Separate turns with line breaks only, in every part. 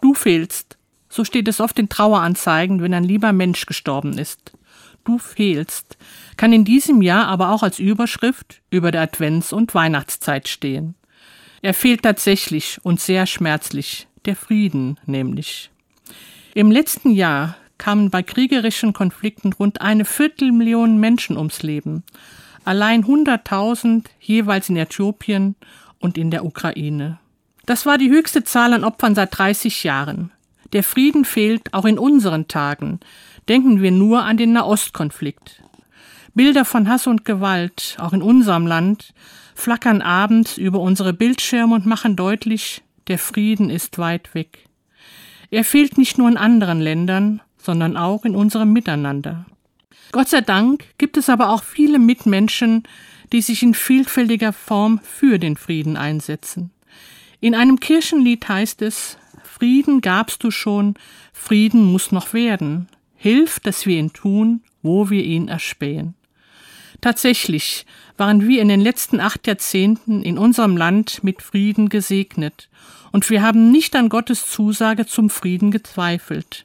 Du fehlst. So steht es oft in Traueranzeigen, wenn ein lieber Mensch gestorben ist. Du fehlst kann in diesem Jahr aber auch als Überschrift über der Advents- und Weihnachtszeit stehen. Er fehlt tatsächlich und sehr schmerzlich, der Frieden nämlich. Im letzten Jahr kamen bei kriegerischen Konflikten rund eine Viertelmillion Menschen ums Leben, allein 100.000 jeweils in Äthiopien und in der Ukraine. Das war die höchste Zahl an Opfern seit 30 Jahren. Der Frieden fehlt auch in unseren Tagen. Denken wir nur an den Nahostkonflikt. Bilder von Hass und Gewalt, auch in unserem Land, flackern abends über unsere Bildschirme und machen deutlich, der Frieden ist weit weg. Er fehlt nicht nur in anderen Ländern, sondern auch in unserem Miteinander. Gott sei Dank gibt es aber auch viele Mitmenschen, die sich in vielfältiger Form für den Frieden einsetzen. In einem Kirchenlied heißt es Frieden gabst du schon, Frieden muss noch werden. Hilf, dass wir ihn tun, wo wir ihn erspähen. Tatsächlich waren wir in den letzten acht Jahrzehnten in unserem Land mit Frieden gesegnet, und wir haben nicht an Gottes Zusage zum Frieden gezweifelt.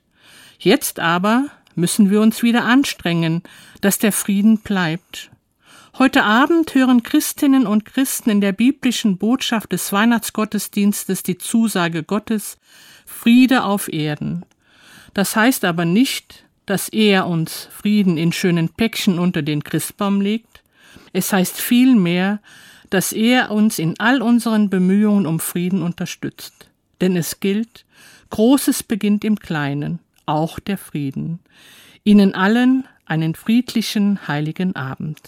Jetzt aber müssen wir uns wieder anstrengen, dass der Frieden bleibt. Heute Abend hören Christinnen und Christen in der biblischen Botschaft des Weihnachtsgottesdienstes die Zusage Gottes Friede auf Erden. Das heißt aber nicht, dass er uns Frieden in schönen Päckchen unter den Christbaum legt. Es heißt vielmehr, dass er uns in all unseren Bemühungen um Frieden unterstützt. Denn es gilt, Großes beginnt im Kleinen, auch der Frieden. Ihnen allen einen friedlichen, heiligen Abend.